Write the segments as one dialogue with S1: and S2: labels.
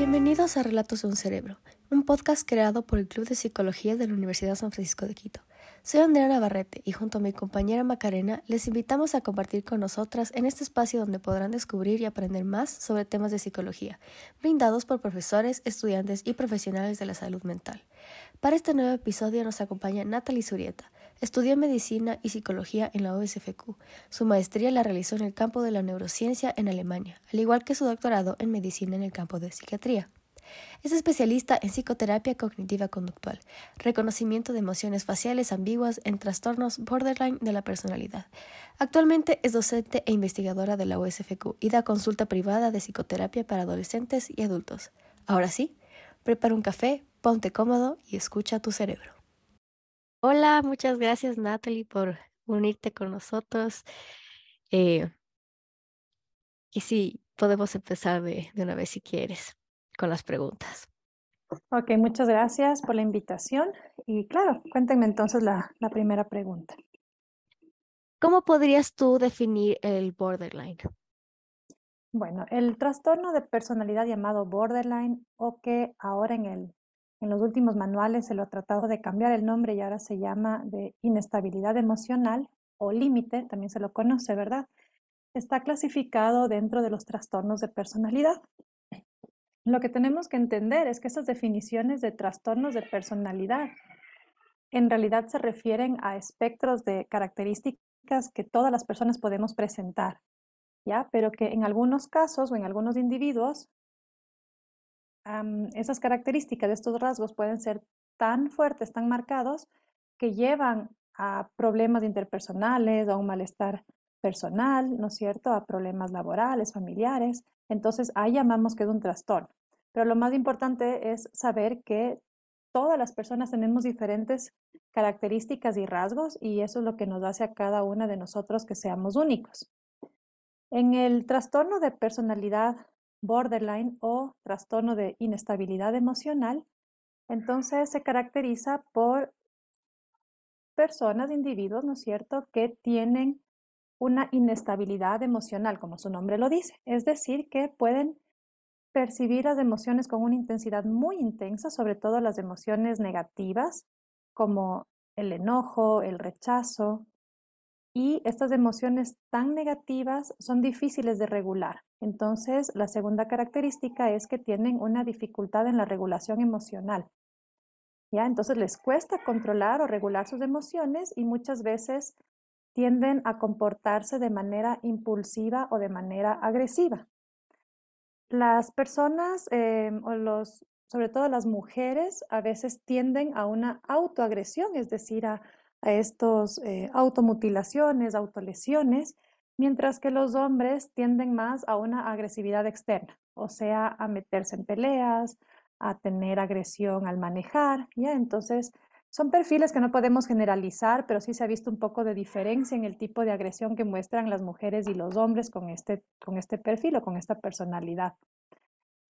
S1: Bienvenidos a Relatos de un Cerebro, un podcast creado por el Club de Psicología de la Universidad San Francisco de Quito. Soy Andrea Navarrete y junto a mi compañera Macarena les invitamos a compartir con nosotras en este espacio donde podrán descubrir y aprender más sobre temas de psicología, brindados por profesores, estudiantes y profesionales de la salud mental. Para este nuevo episodio nos acompaña Natalie Zurieta. Estudió medicina y psicología en la OSFQ. Su maestría la realizó en el campo de la neurociencia en Alemania, al igual que su doctorado en medicina en el campo de psiquiatría. Es especialista en psicoterapia cognitiva conductual, reconocimiento de emociones faciales ambiguas en trastornos borderline de la personalidad. Actualmente es docente e investigadora de la USFQ y da consulta privada de psicoterapia para adolescentes y adultos. Ahora sí, prepara un café, ponte cómodo y escucha tu cerebro. Hola, muchas gracias Natalie por unirte con nosotros. Eh, y sí, podemos empezar de, de una vez si quieres con las preguntas.
S2: Ok, muchas gracias por la invitación. Y claro, cuéntenme entonces la, la primera pregunta.
S1: ¿Cómo podrías tú definir el borderline?
S2: Bueno, el trastorno de personalidad llamado borderline o que ahora en, el, en los últimos manuales se lo ha tratado de cambiar el nombre y ahora se llama de inestabilidad emocional o límite, también se lo conoce, ¿verdad? Está clasificado dentro de los trastornos de personalidad. Lo que tenemos que entender es que esas definiciones de trastornos de personalidad en realidad se refieren a espectros de características que todas las personas podemos presentar, ¿ya? Pero que en algunos casos o en algunos individuos esas características de estos rasgos pueden ser tan fuertes, tan marcados, que llevan a problemas interpersonales, a un malestar personal, ¿no es cierto?, a problemas laborales, familiares. Entonces, ahí llamamos que es un trastorno. Pero lo más importante es saber que todas las personas tenemos diferentes características y rasgos y eso es lo que nos hace a cada una de nosotros que seamos únicos. En el trastorno de personalidad borderline o trastorno de inestabilidad emocional, entonces se caracteriza por personas, individuos, ¿no es cierto?, que tienen una inestabilidad emocional, como su nombre lo dice, es decir, que pueden percibir las emociones con una intensidad muy intensa, sobre todo las emociones negativas, como el enojo, el rechazo. Y estas emociones tan negativas son difíciles de regular. Entonces, la segunda característica es que tienen una dificultad en la regulación emocional. ¿Ya? Entonces les cuesta controlar o regular sus emociones y muchas veces tienden a comportarse de manera impulsiva o de manera agresiva. Las personas em, o los, sobre todo las mujeres, a veces tienden a una autoagresión, es decir, a, estos eh, automutilaciones, autolesiones, mientras que los hombres tienden más a una agresividad externa, o sea, a meterse en peleas, a tener agresión al manejar, ¿ya? Entonces, son perfiles que no podemos generalizar, pero sí se ha visto un poco de diferencia en el tipo de agresión que muestran las mujeres y los hombres con este, con este perfil o con esta personalidad.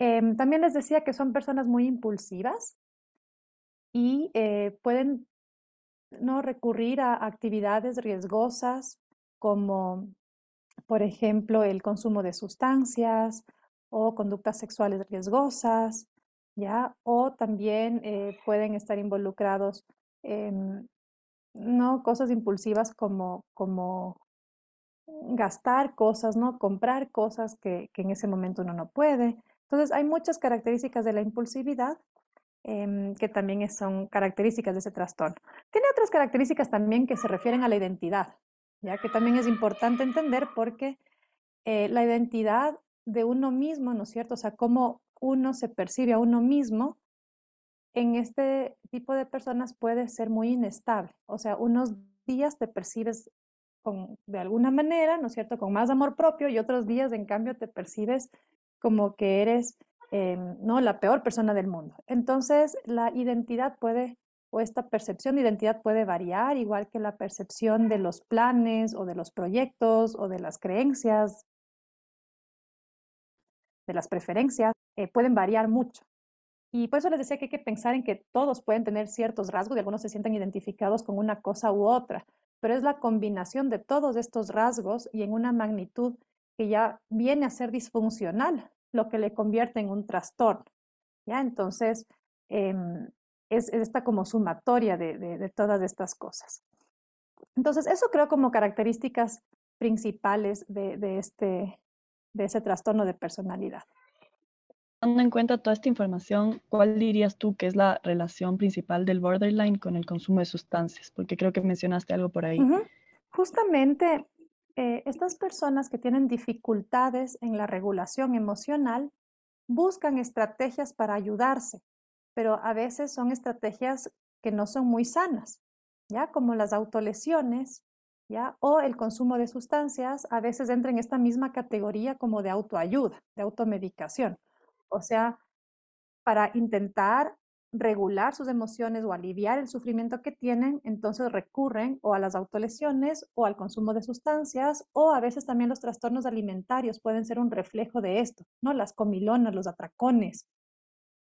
S2: Em, también les decía que son personas muy impulsivas y eh, pueden no recurrir a actividades riesgosas como, por ejemplo, el consumo de sustancias o conductas sexuales riesgosas, ¿ya? O también eh, pueden estar involucrados en ¿no? cosas impulsivas como, como gastar cosas, ¿no? Comprar cosas que, que, en ese momento uno no puede. Entonces, hay muchas características de la impulsividad em, que también son características de ese trastorno. Tiene otras características también que se refieren a la identidad, ya que también es importante entender porque eh, la identidad de uno mismo, ¿no es cierto? O sea, cómo uno se percibe a uno mismo, en este tipo de personas puede ser muy inestable. O sea, unos días te percibes con, de alguna manera, ¿no es cierto?, con más amor propio y otros días, en cambio, te percibes como que eres, eh, ¿no?, la peor persona del mundo. Entonces, la identidad puede, o esta percepción de identidad puede variar, igual que la percepción de los planes o de los proyectos o de las creencias, de las preferencias, eh, pueden variar mucho. Y por eso les decía que hay que pensar en que todos pueden tener ciertos rasgos y algunos se sienten identificados con una cosa u otra, pero es la combinación de todos estos rasgos y en una magnitud que ya viene a ser disfuncional, lo que le convierte en un trastorno. ¿ya? Entonces, em, es, esta como sumatoria de, todas estas cosas. Entonces, eso creo como características principales de, este, de ese trastorno de personalidad.
S3: Teniendo en cuenta toda esta información, ¿cuál dirías tú que es la relación principal del borderline con el consumo de sustancias? Porque creo que mencionaste algo por ahí.
S2: Justamente eh, estas personas que tienen dificultades en la regulación emocional buscan estrategias para ayudarse, pero a veces son estrategias que no son muy sanas, ¿ya? Como las autolesiones, ¿ya? O el consumo de sustancias, a veces entra en esta misma categoría como de autoayuda, de automedicación. O sea, para intentar regular sus emociones o aliviar el sufrimiento que tienen, entonces recurren o a las autolesiones o al consumo de sustancias o a veces también los trastornos alimentarios pueden ser un reflejo de esto, ¿no? Las comilonas, los atracones,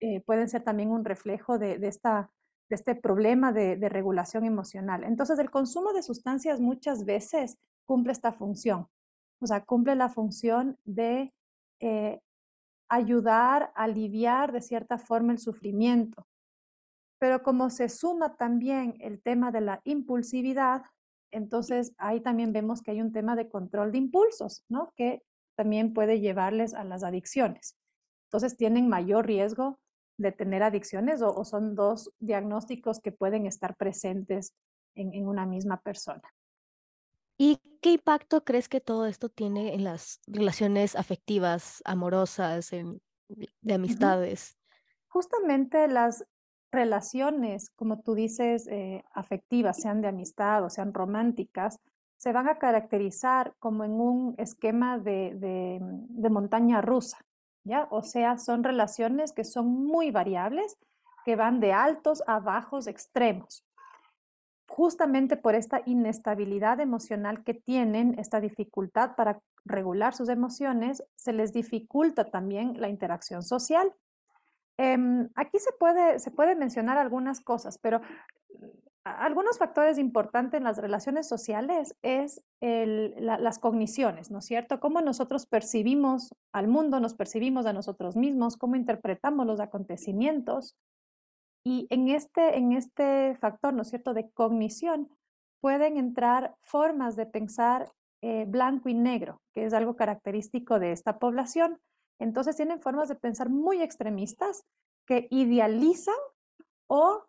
S2: eh, pueden ser también un reflejo de, de este problema de, regulación emocional. Entonces, el consumo de sustancias muchas veces cumple esta función, o sea, cumple la función de eh, ayudar a aliviar de cierta forma el sufrimiento. Pero como se suma también el tema de la impulsividad, entonces ahí también vemos que hay un tema de control de impulsos, ¿no? Que también puede llevarles a las adicciones. Entonces tienen mayor riesgo de tener adicciones o, son dos diagnósticos que pueden estar presentes en una misma persona.
S1: ¿Y qué impacto crees que todo esto tiene en las relaciones afectivas, amorosas, de amistades?
S2: Justamente las relaciones, como tú dices, eh, afectivas, sean de amistad o sean románticas, se van a caracterizar como en un esquema de, de montaña rusa, ¿ya? O sea, son relaciones que son muy variables, que van de altos a bajos extremos justamente por esta inestabilidad emocional que tienen, esta dificultad para regular sus emociones, se les dificulta también la interacción social. Em, aquí se puede, se puede mencionar algunas cosas, pero algunos factores importantes en las relaciones sociales es las cogniciones, ¿no es cierto? Cómo nosotros percibimos al mundo, nos percibimos a nosotros mismos, cómo interpretamos los acontecimientos, y en este, en este factor, ¿no es cierto?, de cognición, pueden entrar formas de pensar eh, blanco y negro, que es algo característico de esta población. Entonces tienen formas de pensar muy extremistas que idealizan o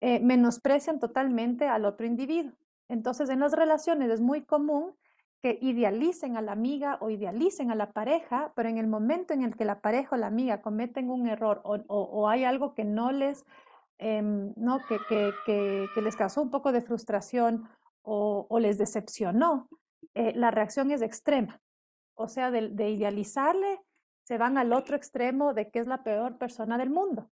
S2: eh, menosprecian totalmente al otro individuo. Entonces en las relaciones es muy común que idealicen a la amiga o idealicen a la pareja, pero en el momento en el que la pareja o la amiga cometen un error o hay algo que no les Em, ¿no? Que, que, que, les causó un poco de frustración o, les decepcionó, eh, la reacción es extrema. O sea, de, idealizarle, se van al otro extremo de que es la peor persona del mundo.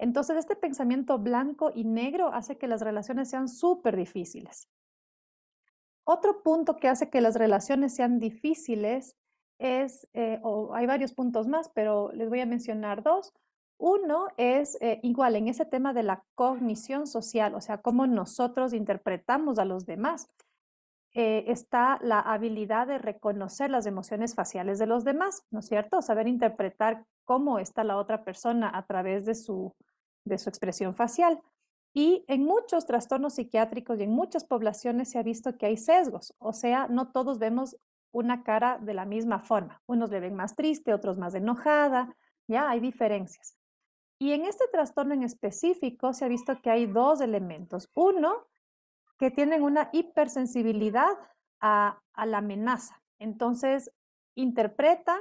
S2: Entonces, este pensamiento blanco y negro hace que las relaciones sean súper difíciles. Otro punto que hace que las relaciones sean difíciles es, eh, o hay varios puntos más, pero les voy a mencionar dos. Uno es eh, igual en ese tema de la cognición social, o sea, cómo nosotros interpretamos a los demás. Eh, está la habilidad de reconocer las emociones faciales de los demás, ¿no es cierto? Saber interpretar cómo está la otra persona a través de su, de su expresión facial. Y en muchos trastornos psiquiátricos y en muchas poblaciones se ha visto que hay sesgos, o sea, no todos vemos una cara de la misma forma. Unos le ven más triste, otros más enojada, ya hay diferencias. Y en este trastorno en específico se ha visto que hay dos elementos. Uno, que tienen una hipersensibilidad a, la amenaza. Entonces, interpretan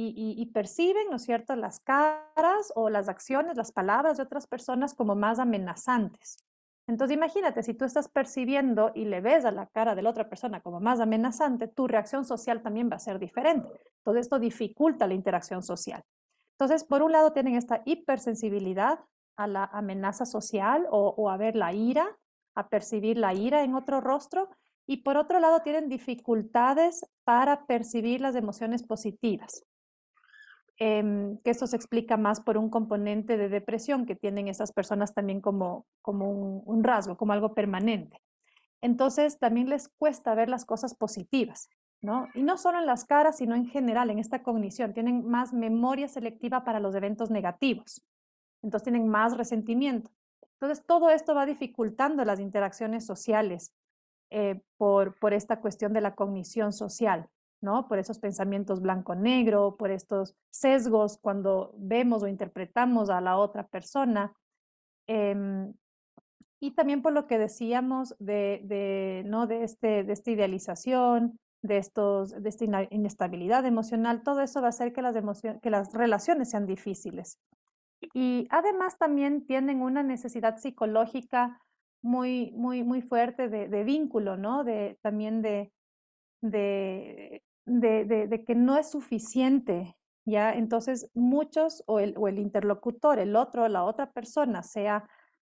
S2: y, perciben, ¿no es cierto?, las caras o las acciones, las palabras de otras personas como más amenazantes. Entonces, imagínate, si tú estás percibiendo y le ves a la cara de la otra persona como más amenazante, tu reacción social también va a ser diferente. Todo esto dificulta la interacción social. Entonces, por un lado tienen esta hipersensibilidad a la amenaza social o, a ver la ira, a percibir la ira en otro rostro, y por otro lado tienen dificultades para percibir las emociones positivas. Em, que esto se explica más por un componente de depresión que tienen esas personas también como, como un rasgo, como algo permanente. Entonces, también les cuesta ver las cosas positivas. ¿no? Y no solo en las caras, sino en general, en esta cognición. Tienen más memoria selectiva para los eventos negativos. Entonces tienen más resentimiento. Entonces todo esto va dificultando las interacciones sociales eh, por, por esta cuestión de la cognición social. ¿No? Por esos pensamientos blanco-negro, por estos sesgos cuando vemos o interpretamos a la otra persona. Em, y también por lo que decíamos de, de, ¿no? de, este, de esta idealización, de, estos, de esta inestabilidad emocional, todo eso va a hacer que las, que las relaciones sean difíciles. Y además también tienen una necesidad psicológica muy, muy, muy fuerte de, vínculo, ¿no? De, también de, de, que no es suficiente, ¿ya? Entonces muchos o el, o el interlocutor, el otro, la otra persona, sea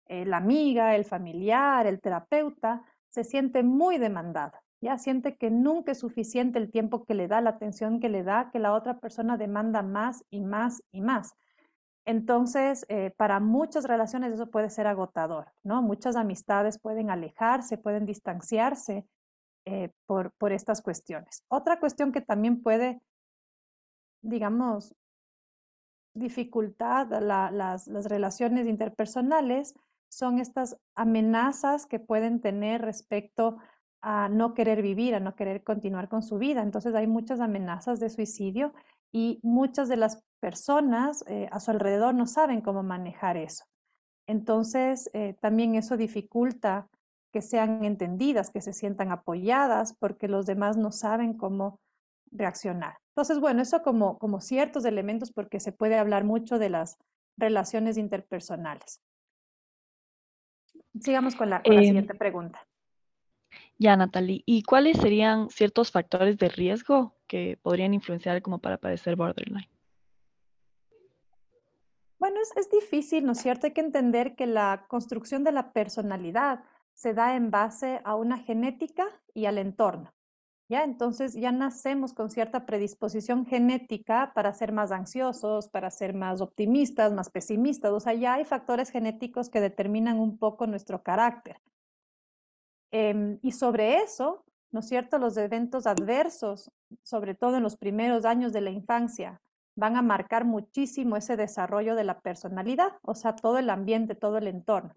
S2: la amiga, el familiar, el terapeuta, se siente muy demandada, ya siente que nunca es suficiente el tiempo que le da, la atención que le da, que la otra persona demanda más y más y más. Entonces, eh, para muchas relaciones eso puede ser agotador, ¿no? Muchas amistades pueden alejarse, pueden distanciarse eh, por, por estas cuestiones. Otra cuestión que también puede, digamos, dificultar las, las relaciones interpersonales son estas amenazas que pueden tener respecto a no querer vivir, a no querer continuar con su vida. Entonces hay muchas amenazas de suicidio y muchas de las personas eh, a su alrededor no saben cómo manejar eso. Entonces eh, también eso dificulta que sean entendidas, que se sientan apoyadas, porque los demás no saben cómo reaccionar. Entonces, bueno, eso como, como ciertos elementos, porque se puede hablar mucho de las relaciones interpersonales. Sigamos con la, em, siguiente pregunta.
S3: Ya, Natalie, ¿y cuáles serían ciertos factores de riesgo que podrían influenciar como para padecer borderline?
S2: Bueno, es, es, difícil, ¿no es cierto? Hay que entender que la construcción de la personalidad se da en base a una genética y al entorno. ¿Ya? Entonces ya nacemos con cierta predisposición genética para ser más ansiosos, para ser más optimistas, más pesimistas. O sea, ya hay factores genéticos que determinan un poco nuestro carácter. Em, y sobre eso, ¿no es cierto? Los eventos adversos, sobre todo en los primeros años de la infancia, van a marcar muchísimo ese desarrollo de la personalidad, o sea, todo el ambiente, todo el entorno.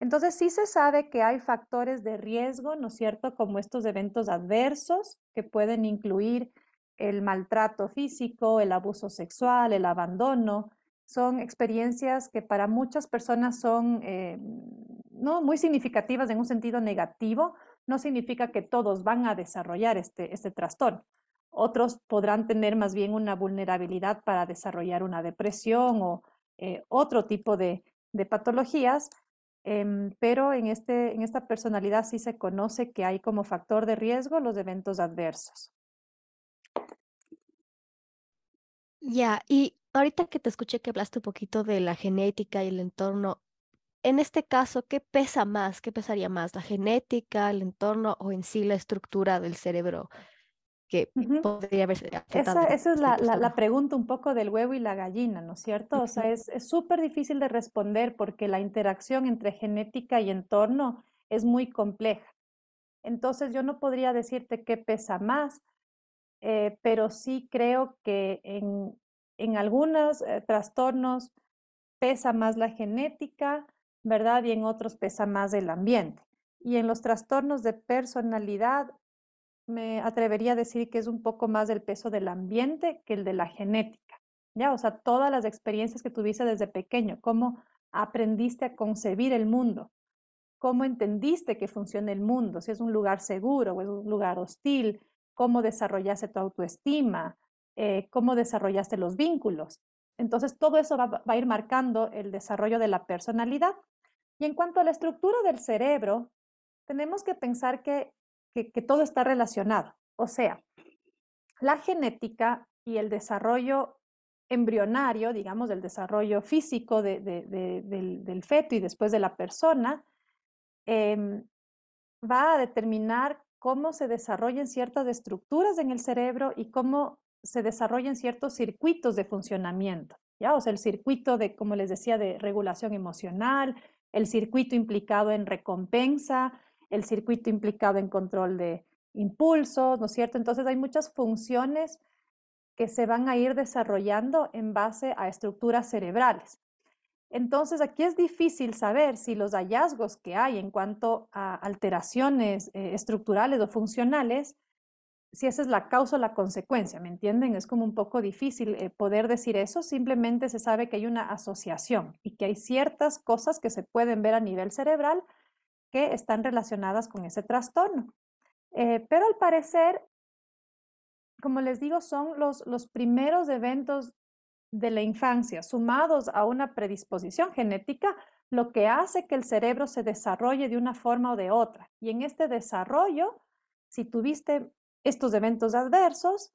S2: Entonces sí se sabe que hay factores de riesgo, ¿no es cierto?, como estos eventos adversos que pueden incluir el maltrato físico, el abuso sexual, el abandono. Son experiencias que para muchas personas son eh, no muy significativas en un sentido negativo. No significa que todos van a desarrollar este, este trastorno. Otros podrán tener más bien una vulnerabilidad para desarrollar una depresión o eh, otro tipo de, de patologías, Em, pero en, este, en esta personalidad sí se conoce que hay como factor de riesgo los eventos adversos.
S1: Ya, y ahorita que te escuché que hablaste un poquito de la genética y el entorno, en este caso, ¿qué pesa más? ¿Qué pesaría más? ¿La genética, el entorno o en sí la estructura del cerebro? Que podría haber
S2: Esa, esa es la, la, pregunta un poco del huevo y la gallina, ¿no es cierto? O sea, es súper difícil de responder porque la interacción entre genética y entorno es muy compleja. Entonces, yo no podría decirte qué pesa más, eh, pero sí creo que en, en algunos eh, trastornos pesa más la genética, ¿verdad? Y en otros pesa más el ambiente. Y en los trastornos de personalidad me atrevería a decir que es un poco más del peso del ambiente que el de la genética, ¿ya? O sea, todas las experiencias que tuviste desde pequeño, cómo aprendiste a concebir el mundo, cómo entendiste que funciona el mundo, si es un lugar seguro o es un lugar hostil, cómo desarrollaste tu autoestima, eh, cómo desarrollaste los vínculos. Entonces, todo eso va, va a ir marcando el desarrollo de la personalidad. Y en cuanto a la estructura del cerebro, tenemos que pensar que que, todo está relacionado. O sea, la genética y el desarrollo embrionario, digamos, del desarrollo físico del, feto y después de la persona, em, va a determinar cómo se desarrollan ciertas estructuras en el cerebro y cómo se desarrollan ciertos circuitos de funcionamiento. ¿ya? O sea, el circuito de, como les decía, de regulación emocional, el circuito implicado en recompensa, el circuito implicado en control de, impulsos, ¿no es cierto? Entonces hay muchas funciones que se van a ir desarrollando en base a estructuras cerebrales. Entonces, aquí es difícil saber si los hallazgos que hay en cuanto a alteraciones eh, estructurales o funcionales, si esa es la causa o la consecuencia, ¿me entienden? Es como un poco difícil eh, poder decir eso, simplemente se sabe que hay una asociación y que hay ciertas cosas que se pueden ver a nivel cerebral que están relacionadas con ese trastorno. Eh, pero al parecer, como les digo, son los, los primeros eventos de la infancia, sumados a una predisposición genética, lo que hace que el cerebro se desarrolle de una forma o de otra. Y en este desarrollo, si tuviste estos eventos adversos,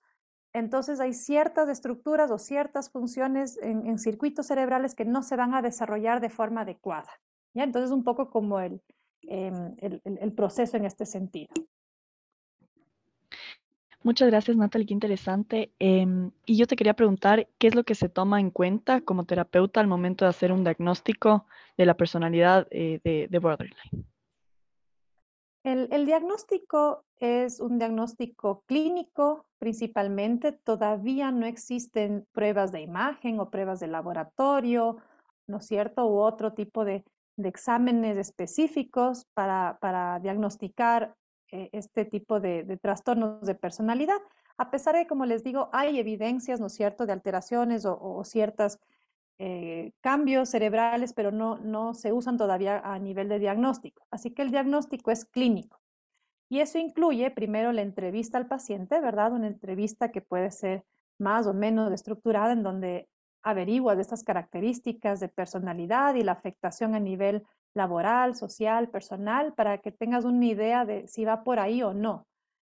S2: entonces hay ciertas estructuras o ciertas funciones en, circuitos cerebrales que no se van a desarrollar de forma adecuada. ¿ya? Entonces, un poco como el, em, el proceso en este sentido.
S3: Muchas gracias, Natalie, qué interesante. Em, y yo te quería preguntar, ¿qué es lo que se toma en cuenta como terapeuta al momento de hacer un diagnóstico de la personalidad eh, de, borderline?
S2: El, diagnóstico es un diagnóstico clínico principalmente. Todavía no existen pruebas de imagen o pruebas de laboratorio, ¿no es cierto? U otro tipo de, exámenes específicos para, para diagnosticar eh, este tipo de, trastornos de personalidad, a pesar de, como les digo, hay evidencias, ¿no cierto?, de alteraciones o, o ciertos eh, cambios cerebrales, pero no, no se usan todavía a nivel de diagnóstico. Así que el diagnóstico es clínico. Y eso incluye primero la entrevista al paciente, ¿verdad? Una entrevista que puede ser más o menos estructurada en donde averigua de estas características de personalidad y la afectación a nivel laboral, social, personal, para que tengas una idea de si va por ahí o no.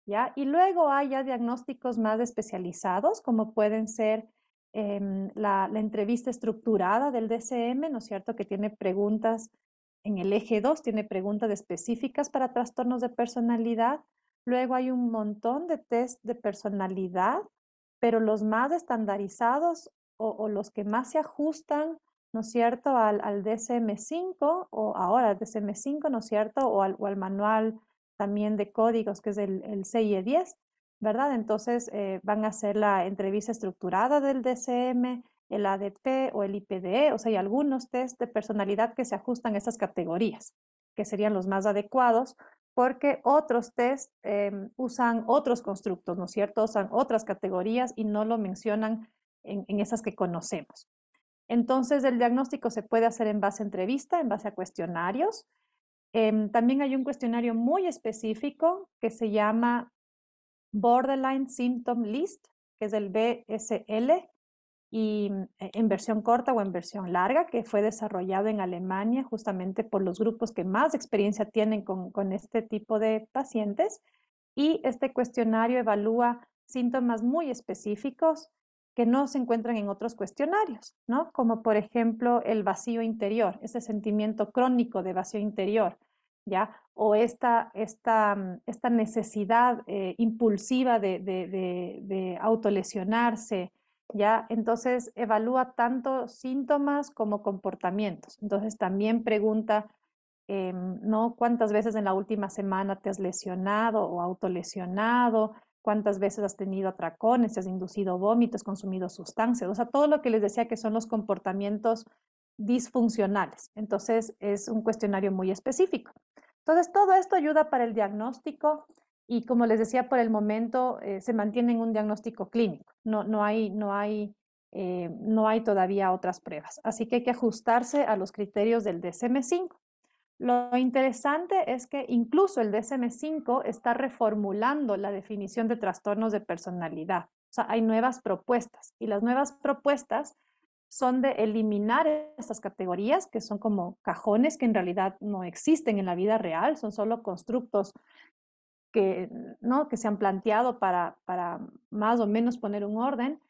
S2: ¿ya? Y luego hay ya diagnósticos más especializados, como pueden ser em, la, entrevista estructurada del DCM, ¿no es cierto? Que tiene preguntas en el eje 2, tiene preguntas específicas para trastornos de personalidad. Luego hay un montón de test de personalidad, pero los más estandarizados o los que más se ajustan ¿no es cierto?, al, DSM5 o ahora al DSM5, ¿no es cierto?, o al, manual también de códigos que es el, el CIE10, ¿verdad? Entonces eh, van a hacer la entrevista estructurada del DSM, el ADP o el IPDE, o sea, hay algunos test de personalidad que se ajustan a estas categorías, que serían los más adecuados, porque otros test em, usan otros constructos, ¿no es cierto? Usan otras categorías y no lo mencionan en esas que conocemos. Entonces, el diagnóstico se puede hacer en base a entrevista, en base a cuestionarios. Em, también hay un cuestionario muy específico que se llama Borderline Symptom List, que es el BSL, y eh, en versión corta o en versión larga, que fue desarrollado en Alemania justamente por los grupos que más experiencia tienen con este tipo de pacientes. Y este cuestionario evalúa síntomas muy específicos que no se encuentran en otros cuestionarios, ¿no? Como por ejemplo el vacío interior, ese sentimiento crónico de vacío interior, ¿ya? O esta, esta, mm, esta necesidad eh, impulsiva de, de, autolesionarse, ¿ya? Entonces evalúa tanto síntomas como comportamientos. Entonces también pregunta, em, ¿no? ¿Cuántas veces en la última semana te has lesionado o autolesionado? Cuántas veces has tenido atracones, has inducido vómitos, consumido sustancias, o sea, todo lo que les decía que son los comportamientos disfuncionales. Entonces, es un cuestionario muy específico. Entonces, todo esto ayuda para el diagnóstico y como les decía, por el momento eh, se mantiene en un diagnóstico clínico. No, no, hay, no, hay, eh, no hay todavía otras pruebas. Así que hay que ajustarse a los criterios del DSM-5. Lo interesante es que incluso el DSM-5 está reformulando la definición de trastornos de personalidad. O sea, hay nuevas propuestas y las nuevas propuestas son de eliminar estas categorías que son como cajones que en realidad no existen en la vida real, son solo constructos que, ¿no? que se han planteado para, para más o menos poner un orden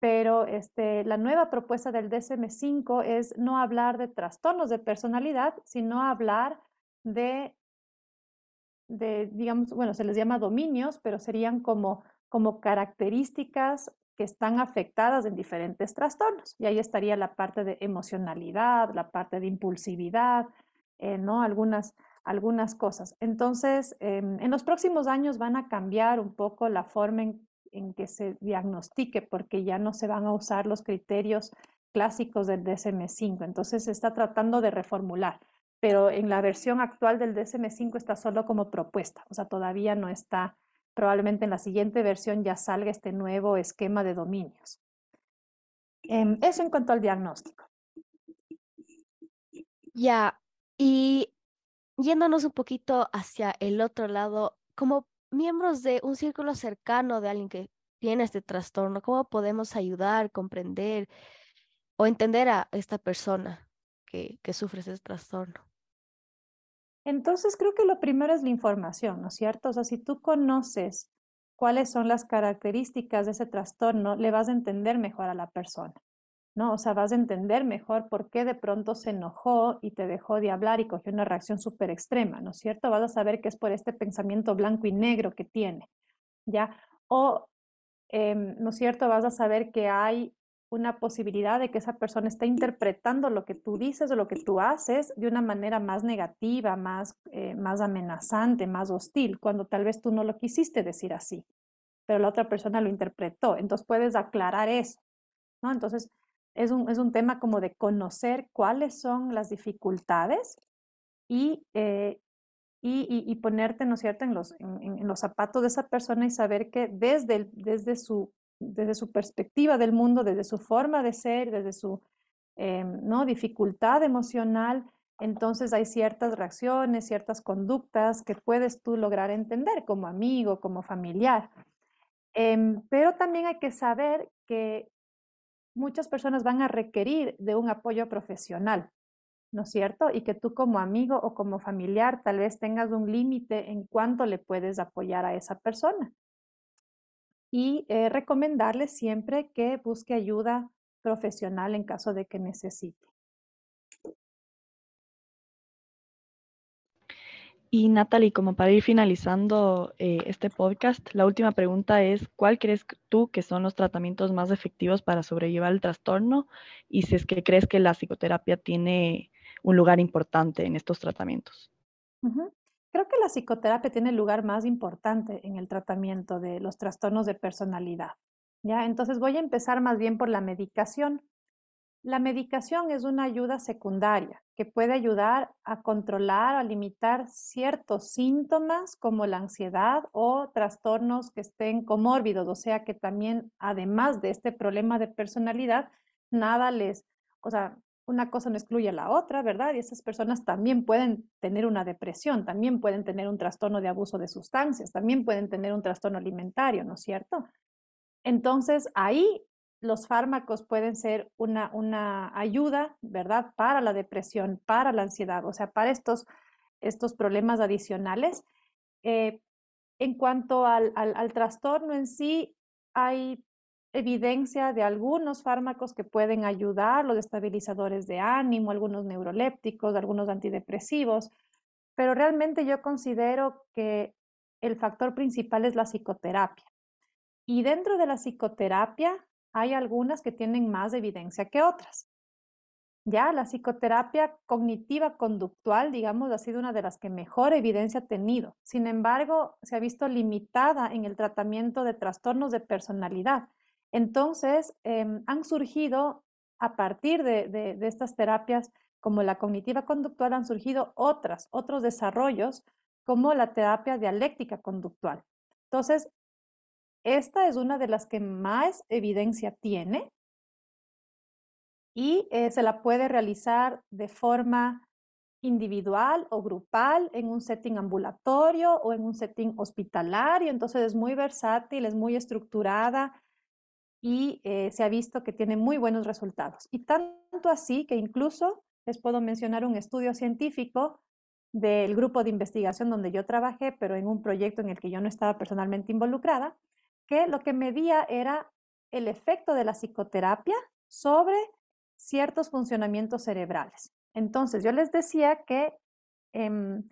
S2: pero este, la nueva propuesta del DSM-5 es no hablar de trastornos de personalidad, sino hablar de, de, digamos, bueno, se les llama dominios, pero serían como, como características que están afectadas en diferentes trastornos. Y ahí estaría la parte de emocionalidad, la parte de impulsividad, eh, ¿no? Algunas, algunas cosas. Entonces, em, en los próximos años van a cambiar un poco la forma en, en, que se diagnostique, porque ya no se van a usar los criterios clásicos del DSM-5. Entonces, se está tratando de reformular, pero en la versión actual del DSM-5 está solo como propuesta, o sea, todavía no está, probablemente en la siguiente versión ya salga este nuevo esquema de dominios. Em, eso en cuanto al diagnóstico.
S1: Ya, y yéndonos un poquito hacia el otro lado, como miembros de un círculo cercano de alguien que tiene este trastorno, ¿cómo podemos ayudar, comprender o entender a esta persona que, que sufre ese trastorno?
S2: Entonces, creo que lo primero es la información, ¿no es cierto? O sea, si tú conoces cuáles son las características de ese trastorno, le vas a entender mejor a la persona. ¿No? O sea, vas a entender mejor por qué de pronto se enojó y te dejó de hablar y cogió una reacción súper extrema, ¿no es cierto? Vas a saber que es por este pensamiento blanco y negro que tiene, ¿ya? O, em, ¿no es cierto? Vas a saber que hay una posibilidad de que esa persona esté interpretando lo que tú dices o lo que tú haces de una manera más negativa, más, eh, más amenazante, más hostil, cuando tal vez tú no lo quisiste decir así, pero la otra persona lo interpretó. Entonces puedes aclarar eso, ¿no? Entonces, es un, es un tema como de conocer cuáles son las dificultades y, eh, y, y, ponerte, ¿no cierto?, en los, en, los zapatos de esa persona y saber que desde, desde, su, desde su perspectiva del mundo, desde su forma de ser, desde su eh, ¿no? dificultad emocional, entonces hay ciertas reacciones, ciertas conductas que puedes tú lograr entender como amigo, como familiar. Em, pero también hay que saber que muchas personas van a requerir de un apoyo profesional, ¿no es cierto? Y que tú como amigo o como familiar tal vez tengas un límite en cuánto le puedes apoyar a esa persona. Y eh, recomendarle siempre que busque ayuda profesional en caso de que necesite.
S3: Y Natalie, como para ir finalizando eh, este podcast, la última pregunta es, ¿cuál crees tú que son los tratamientos más efectivos para sobrellevar el trastorno? Y si es que crees que la psicoterapia tiene un lugar importante en estos tratamientos.
S2: Creo que la psicoterapia tiene el lugar más importante en el tratamiento de los trastornos de personalidad. ¿ya? Entonces voy a empezar más bien por la medicación. La medicación es una ayuda secundaria que puede ayudar a controlar o a limitar ciertos síntomas como la ansiedad o trastornos que estén comórbidos, o sea que también además de este problema de personalidad, nada les, o sea, una cosa no excluye a la otra, ¿verdad? Y esas personas también pueden tener una depresión, también pueden tener un trastorno de abuso de sustancias, también pueden tener un trastorno alimentario, ¿no es cierto? Entonces, ahí los fármacos pueden ser una, una ayuda, ¿verdad? Para la depresión, para la ansiedad, o sea, para estos, estos problemas adicionales. Eh, en cuanto al, al, al, trastorno en sí, hay evidencia de algunos fármacos que pueden ayudar, los estabilizadores de ánimo, algunos neurolépticos, algunos antidepresivos, pero realmente yo considero que el factor principal es la psicoterapia. Y dentro de la psicoterapia hay algunas que tienen más evidencia que otras. Ya la psicoterapia cognitiva conductual, digamos, ha sido una de las que mejor evidencia ha tenido. Sin embargo, se ha visto limitada en el tratamiento de trastornos de personalidad. Entonces, em, han surgido a partir de, de, estas terapias como la cognitiva conductual, han surgido otras, otros desarrollos como la terapia dialéctica conductual. Entonces, esta es una de las que más evidencia tiene y eh, se la puede realizar de forma individual o grupal en un setting ambulatorio o en un setting hospitalario. Entonces es muy versátil, es muy estructurada y eh, se ha visto que tiene muy buenos resultados. Y tanto así que incluso les puedo mencionar un estudio científico del grupo de investigación donde yo trabajé, pero en un proyecto en el que yo no estaba personalmente involucrada, que lo que medía era el efecto de la psicoterapia sobre ciertos funcionamientos cerebrales. Entonces, yo les decía que eh,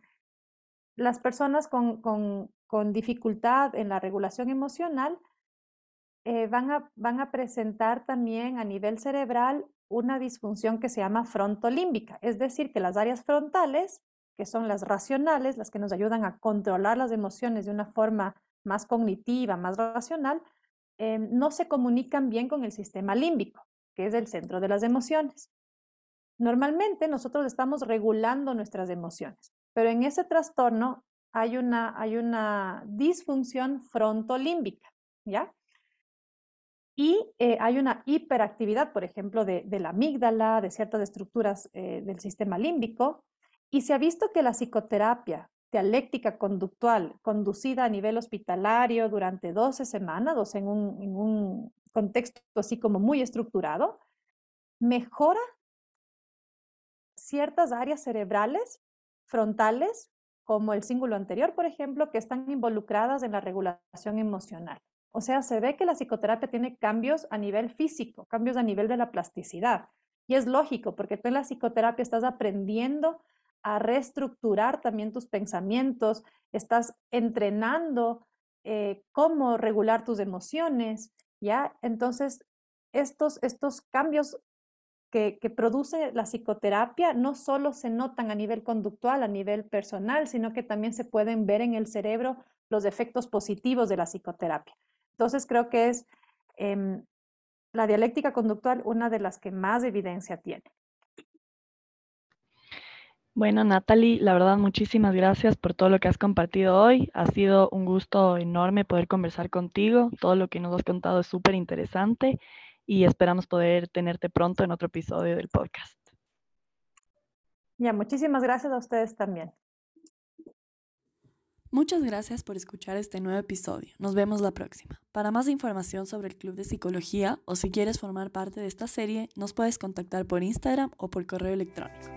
S2: las personas con, con, con, dificultad en la regulación emocional eh, van, a, van a presentar también a nivel cerebral una disfunción que se llama frontolímbica, es decir, que las áreas frontales que son las racionales, las que nos ayudan a controlar las emociones de una forma más cognitiva, más racional, em, no se comunican bien con el sistema límbico, que es el centro de las emociones. Normalmente nosotros estamos regulando nuestras emociones, pero en ese trastorno hay una, hay una disfunción frontolímbica, ¿ya? Y eh, hay una hiperactividad, por ejemplo, de, la amígdala, de ciertas estructuras eh, del sistema límbico, y se ha visto que la psicoterapia dialéctica conductual conducida a nivel hospitalario durante 12 semanas, o en un, en un contexto así como muy estructurado, mejora ciertas áreas cerebrales frontales, como el cíngulo anterior, por ejemplo, que están involucradas en la regulación emocional. O sea, se ve que la psicoterapia tiene cambios a nivel físico, cambios a nivel de la plasticidad. Y es lógico, porque tú en la psicoterapia estás aprendiendo a reestructurar también tus pensamientos, estás entrenando eh, cómo regular tus emociones, ¿ya? Entonces, estos, estos cambios que, produce la psicoterapia no solo se notan a nivel conductual, a nivel personal, sino que también se pueden ver en el cerebro los efectos positivos de la psicoterapia. Entonces creo que es em, la dialéctica conductual una de las que más evidencia tiene.
S3: Bueno, Natalie, la verdad, muchísimas gracias por todo lo que has compartido hoy. Ha sido un gusto enorme poder conversar contigo. Todo lo que nos has contado es súper interesante y esperamos poder tenerte pronto en otro episodio del podcast.
S2: Ya, muchísimas gracias a ustedes también.
S4: Muchas gracias por escuchar este nuevo episodio. Nos vemos la próxima. Para más información sobre el Club de Psicología o si quieres formar parte de esta serie, nos puedes contactar por Instagram o por correo electrónico.